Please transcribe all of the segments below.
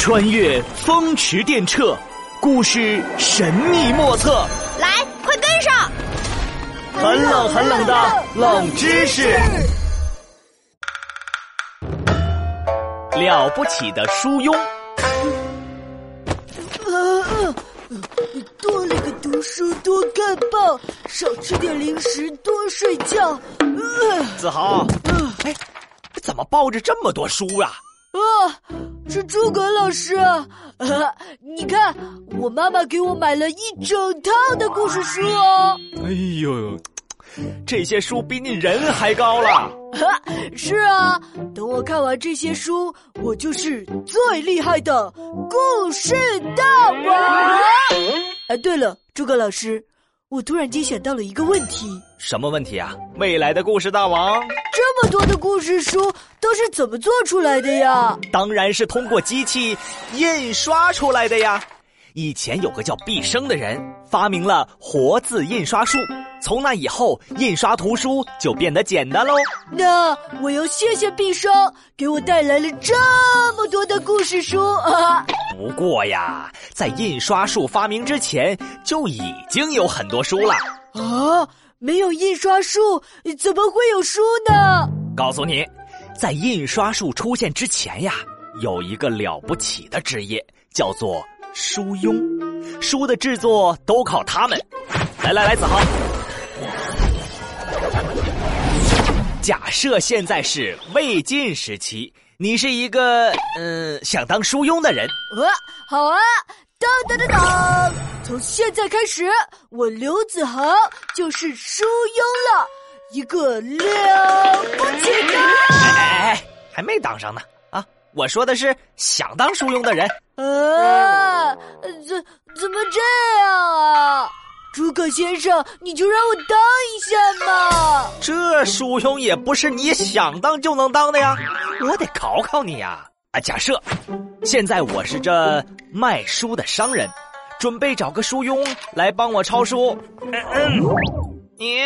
穿越风驰电掣，故事神秘莫测。来，快跟上！很冷很冷的冷知识，了不起的书庸。啊，多了个读书多看报，少吃点零食多睡觉。子豪，哎，怎么抱着这么多书啊？啊，是诸葛老师啊！啊，你看，我妈妈给我买了一整套的故事书哦。哎呦，这些书比你人还高了。是啊，等我看完这些书，我就是最厉害的故事大王。哎，对了，诸葛老师，我突然间想到了一个问题。什么问题啊？未来的故事大王，这么多的故事书都是怎么做出来的呀？当然是通过机器印刷出来的呀。以前有个叫毕生的人发明了活字印刷术，从那以后，印刷图书就变得简单喽。那我要谢谢毕生，给我带来了这么多的故事书啊！不过呀，在印刷术发明之前，就已经有很多书了啊。没有印刷术，怎么会有书呢？告诉你，在印刷术出现之前呀，有一个了不起的职业，叫做书庸。书的制作都靠他们。来来来，子豪，假设现在是魏晋时期，你是一个嗯想当书庸的人。呃，好啊。当当当当！从现在开始，我刘子豪就是书庸了，一个了不起的！哎哎哎，还没当上呢啊！我说的是想当书庸的人。啊，怎怎么这样啊？诸葛先生，你就让我当一下嘛！这书庸也不是你想当就能当的呀，我得考考你呀。啊，假设现在我是这卖书的商人，准备找个书庸来帮我抄书。嗯嗯，你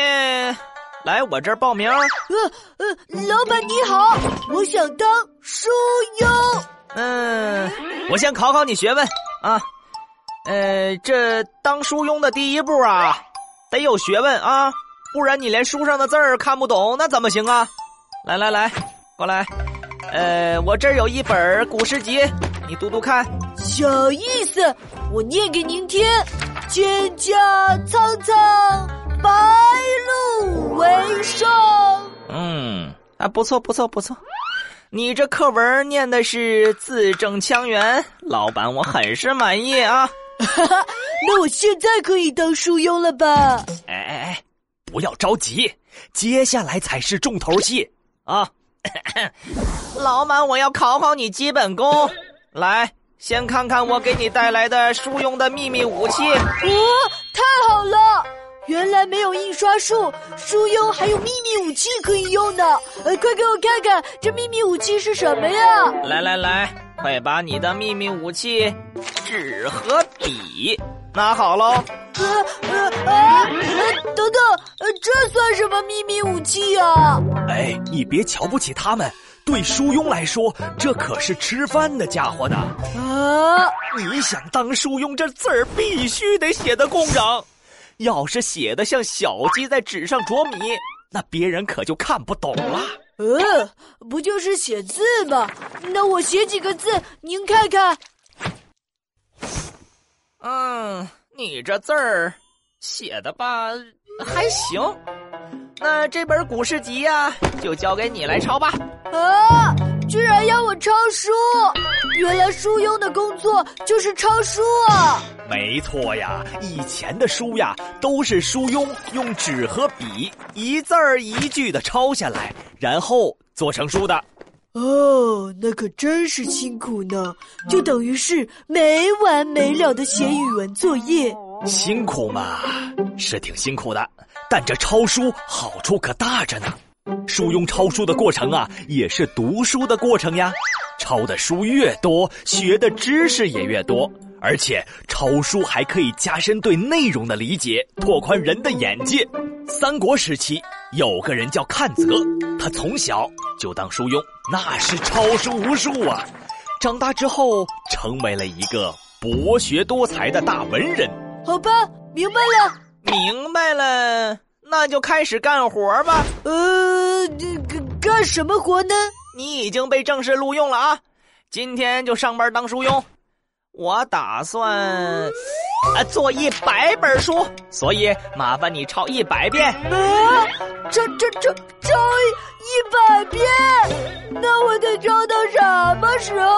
来我这儿报名。呃呃，老板你好，我想当书庸。嗯，我先考考你学问啊。呃，这当书庸的第一步啊，得有学问啊，不然你连书上的字儿看不懂，那怎么行啊？来来来，过来。呃，我这儿有一本古诗集，你读读看。小意思，我念给您听：蒹葭苍苍，白露为霜。嗯，啊，不错不错不错，你这课文念的是字正腔圆，老板我很是满意啊。哈哈，那我现在可以当书庸了吧？哎哎哎，不要着急，接下来才是重头戏啊。老板，我要考考你基本功。来，先看看我给你带来的书用的秘密武器。哦，太好了！原来没有印刷术，书庸还有秘密武器可以用呢。呃，快给我看看这秘密武器是什么呀？来来来，快把你的秘密武器纸和笔拿好喽。呃呃呃！等等，呃，这算什么秘密武器呀？哎，你别瞧不起他们。对书庸来说，这可是吃饭的家伙呢。啊！你想当书庸，这字儿必须得写的工整。要是写的像小鸡在纸上啄米，那别人可就看不懂了。呃，不就是写字吗？那我写几个字，您看看。嗯。你这字儿写的吧还行，那这本古诗集呀，就交给你来抄吧。啊！居然要我抄书，原来书庸的工作就是抄书啊！没错呀，以前的书呀，都是书庸用纸和笔一字儿一句的抄下来，然后做成书的。哦，那可真是辛苦呢，就等于是没完没了的写语文作业。辛苦嘛，是挺辛苦的，但这抄书好处可大着呢。书庸抄书的过程啊，也是读书的过程呀。抄的书越多，学的知识也越多，而且抄书还可以加深对内容的理解，拓宽人的眼界。三国时期有个人叫阚泽，他从小就当书庸，那是抄书无数啊。长大之后成为了一个博学多才的大文人。好吧，明白了，明白了，那就开始干活吧。呃，干干什么活呢？你已经被正式录用了啊，今天就上班当书庸。我打算，啊，做一百本书，所以麻烦你抄一百遍。啊，抄抄抄抄一一百遍，那我得抄到什么时候